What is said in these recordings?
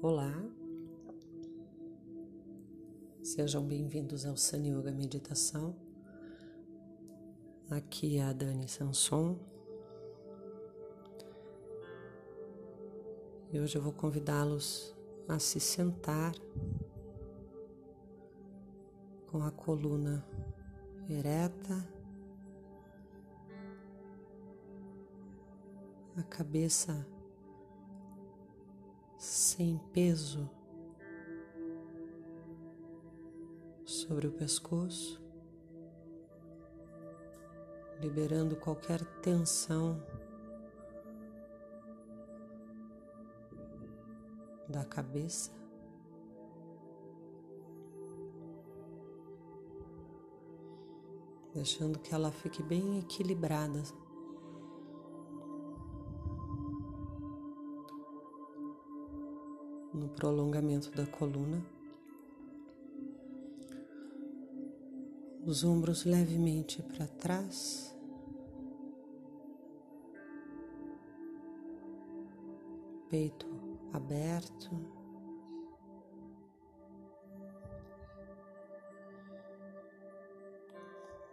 Olá, sejam bem-vindos ao Sun Yoga Meditação. Aqui é a Dani Sanson e hoje eu vou convidá-los a se sentar com a coluna ereta, a cabeça sem peso sobre o pescoço, liberando qualquer tensão da cabeça. Deixando que ela fique bem equilibrada no prolongamento da coluna. Os ombros levemente para trás. Peito aberto.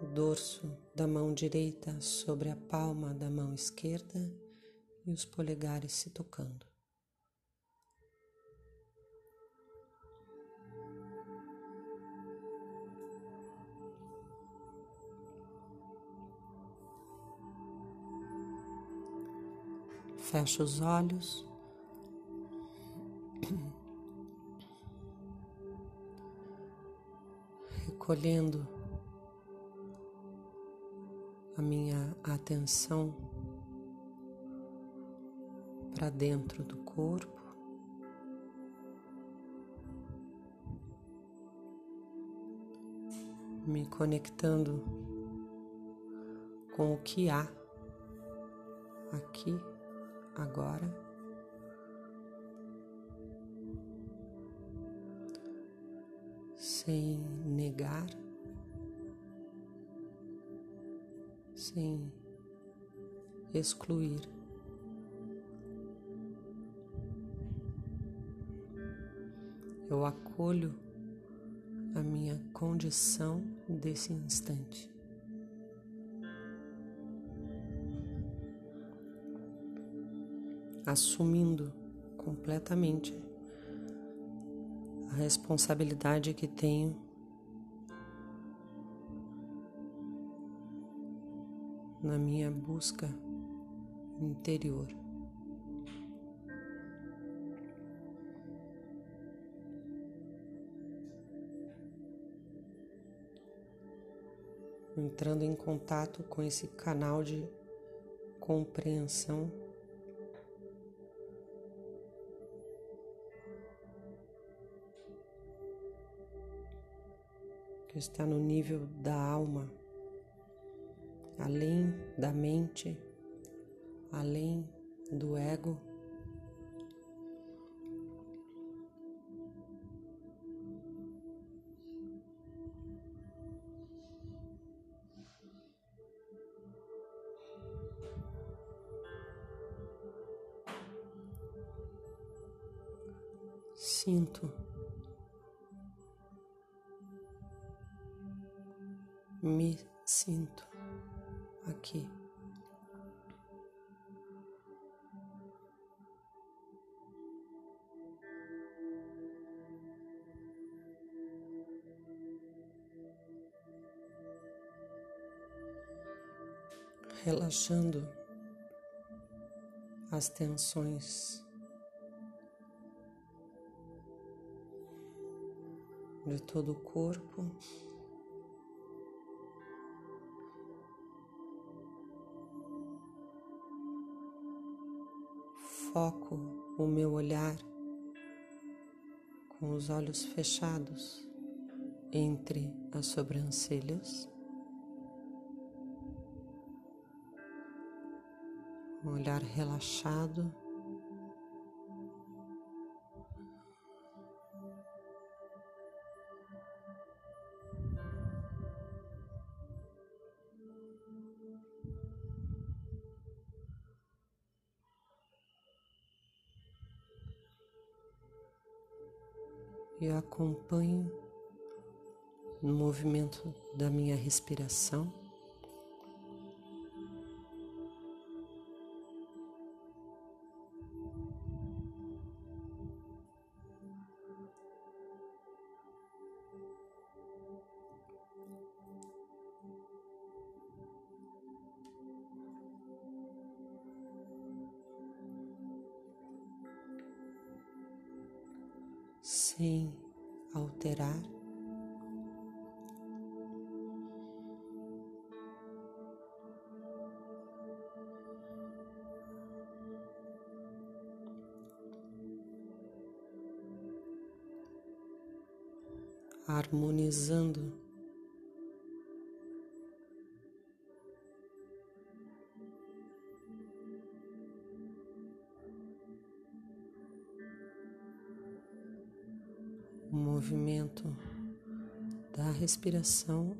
O dorso da mão direita sobre a palma da mão esquerda e os polegares se tocando. Fecha os olhos. Recolhendo a minha atenção para dentro do corpo. Me conectando com o que há aqui agora. Sem negar, sem excluir. Eu acolho a minha condição desse instante. Assumindo completamente a responsabilidade que tenho na minha busca interior. Entrando em contato com esse canal de compreensão está no nível da alma, além da mente, além do ego. Sinto me sinto aqui. Relaxando as tensões de todo o corpo. Foco o meu olhar com os olhos fechados entre as sobrancelhas, um olhar relaxado. Eu acompanho no movimento da minha respiração. Harmonizando o movimento da respiração,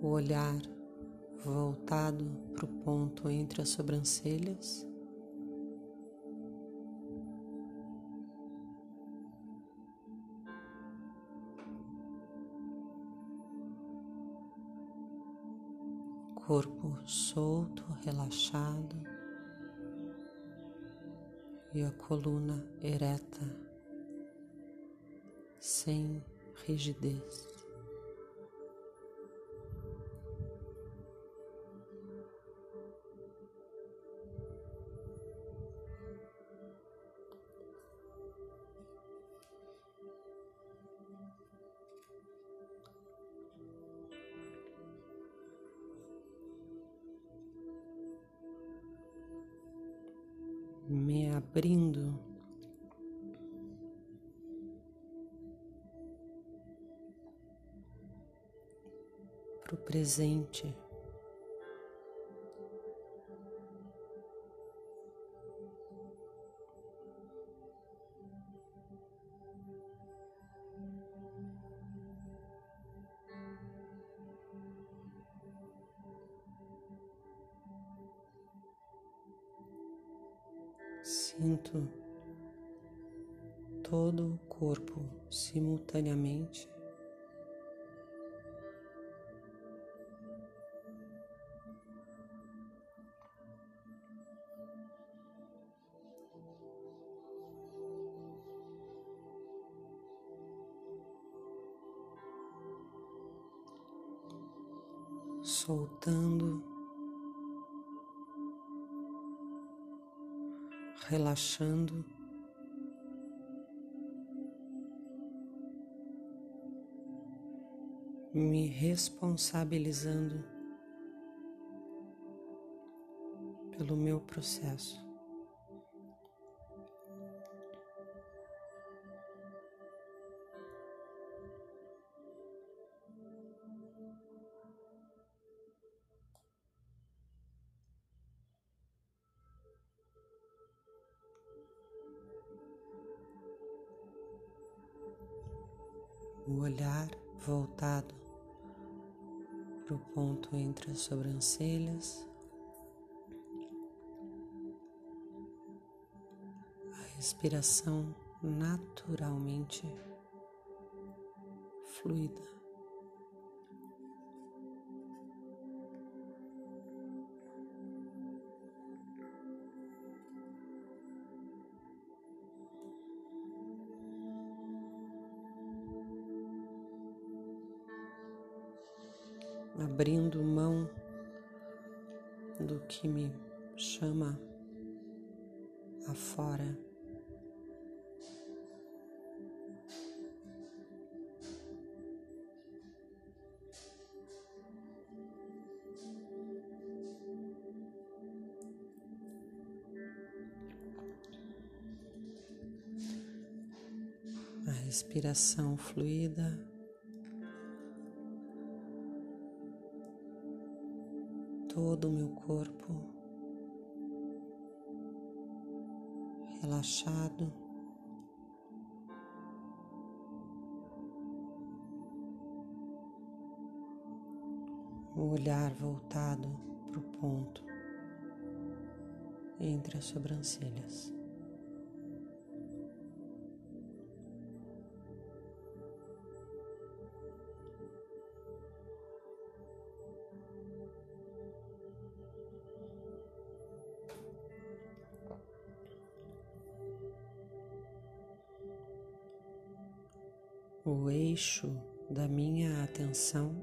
o olhar voltado para o ponto entre as sobrancelhas. Corpo solto, relaxado e a coluna ereta sem rigidez. Me abrindo para o presente. Sinto todo o corpo simultaneamente. Me responsabilizando pelo meu processo. Entre as sobrancelhas, a respiração naturalmente fluida. Abrindo mão do que me chama afora. A respiração fluida. Todo o meu corpo relaxado. O olhar voltado para o ponto entre as sobrancelhas. Eixo da minha atenção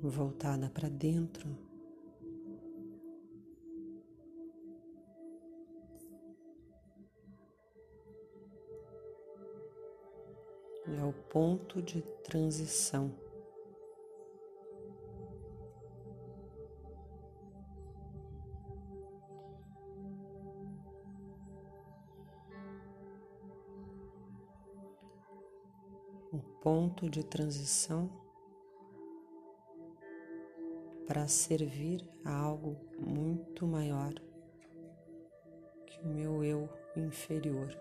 voltada para dentro. É o ponto de transição. Ponto de transição para servir a algo muito maior que o meu eu inferior.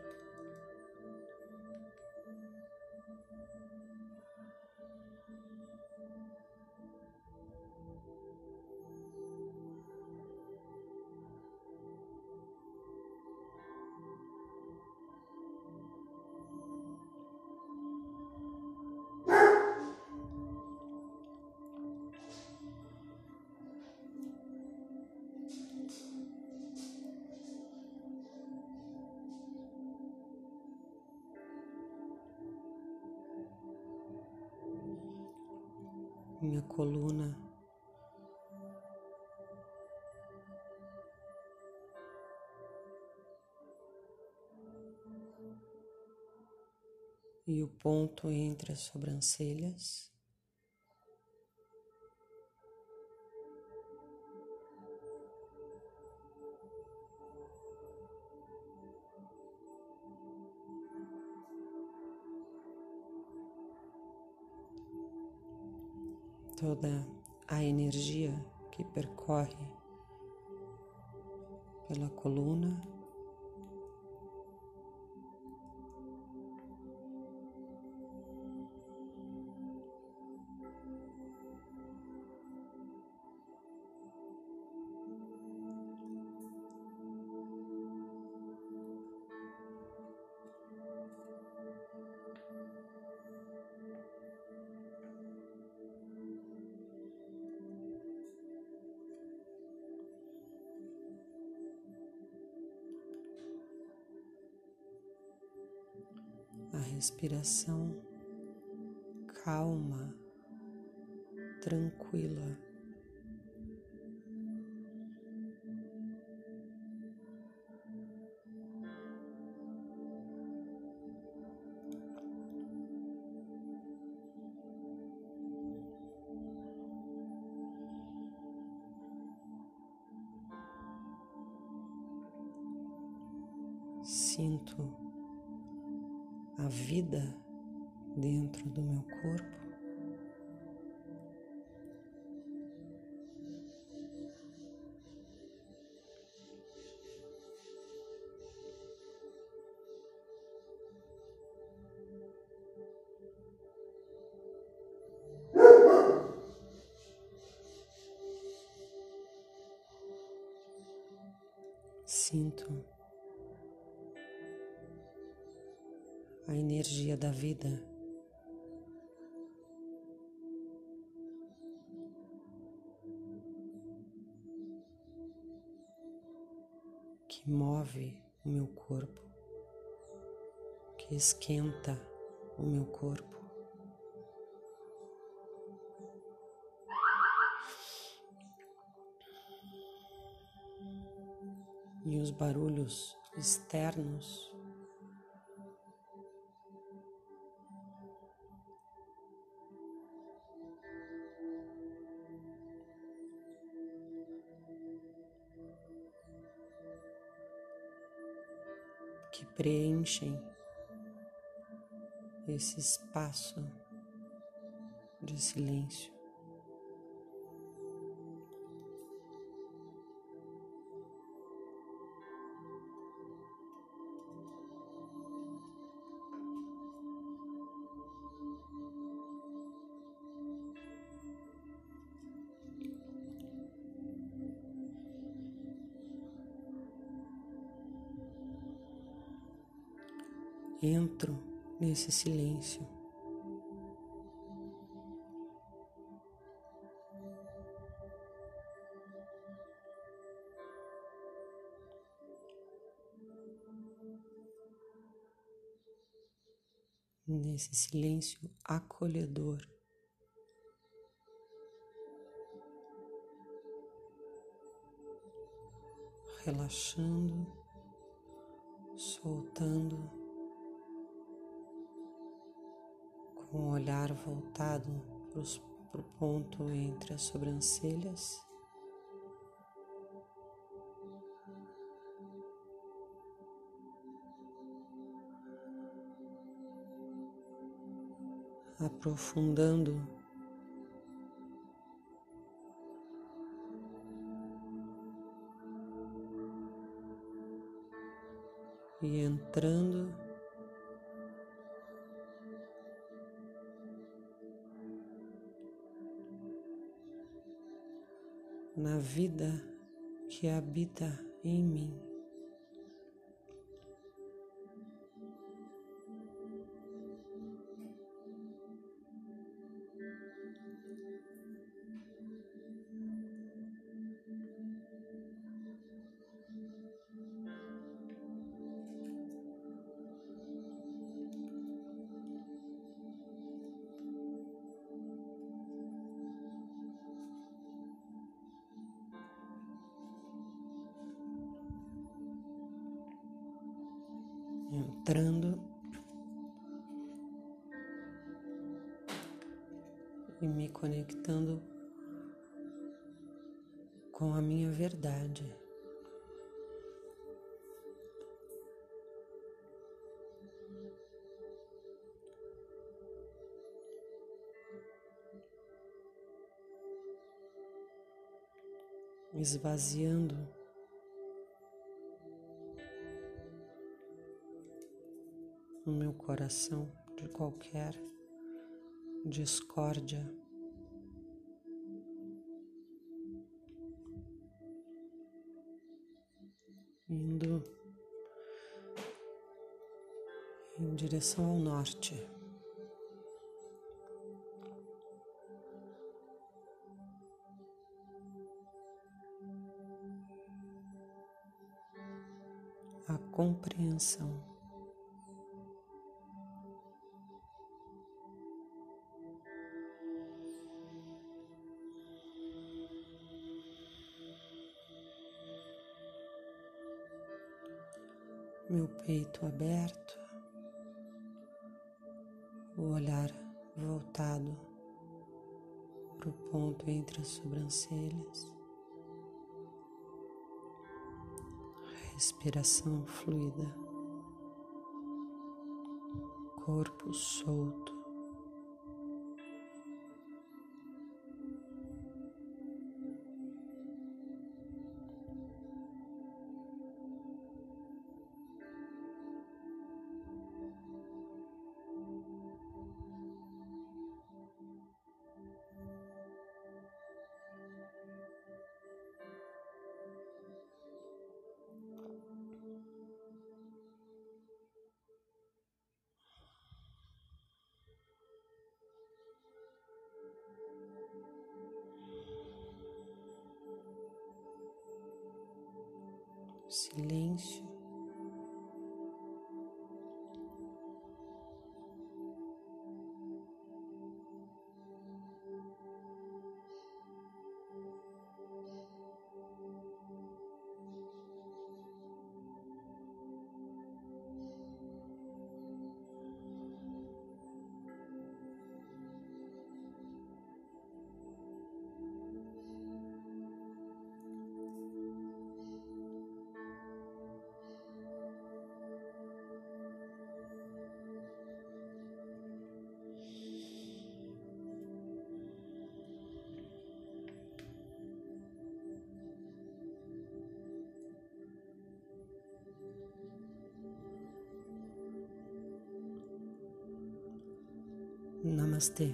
Minha coluna. E o ponto entre as sobrancelhas. Toda a energia que percorre pela coluna. Respiração calma, tranquila. Sinto a vida dentro do meu corpo. Sinto a energia da vida. Que move o meu corpo, que esquenta o meu corpo. E os barulhos externos que preenchem esse espaço de silêncio. entro nesse silêncio. Nesse silêncio acolhedor. relaxando, soltando. Com o olhar voltado para o ponto entre as sobrancelhas. aprofundando e entrando na vida que habita em mim. E me conectando com a minha verdade. Esvaziando no meu coração de qualquer discórdia. Indo em direção ao norte. A compreensão. Meu peito aberto, o olhar voltado para o ponto entre as sobrancelhas, respiração fluida, corpo solto. Silêncio. Namastê.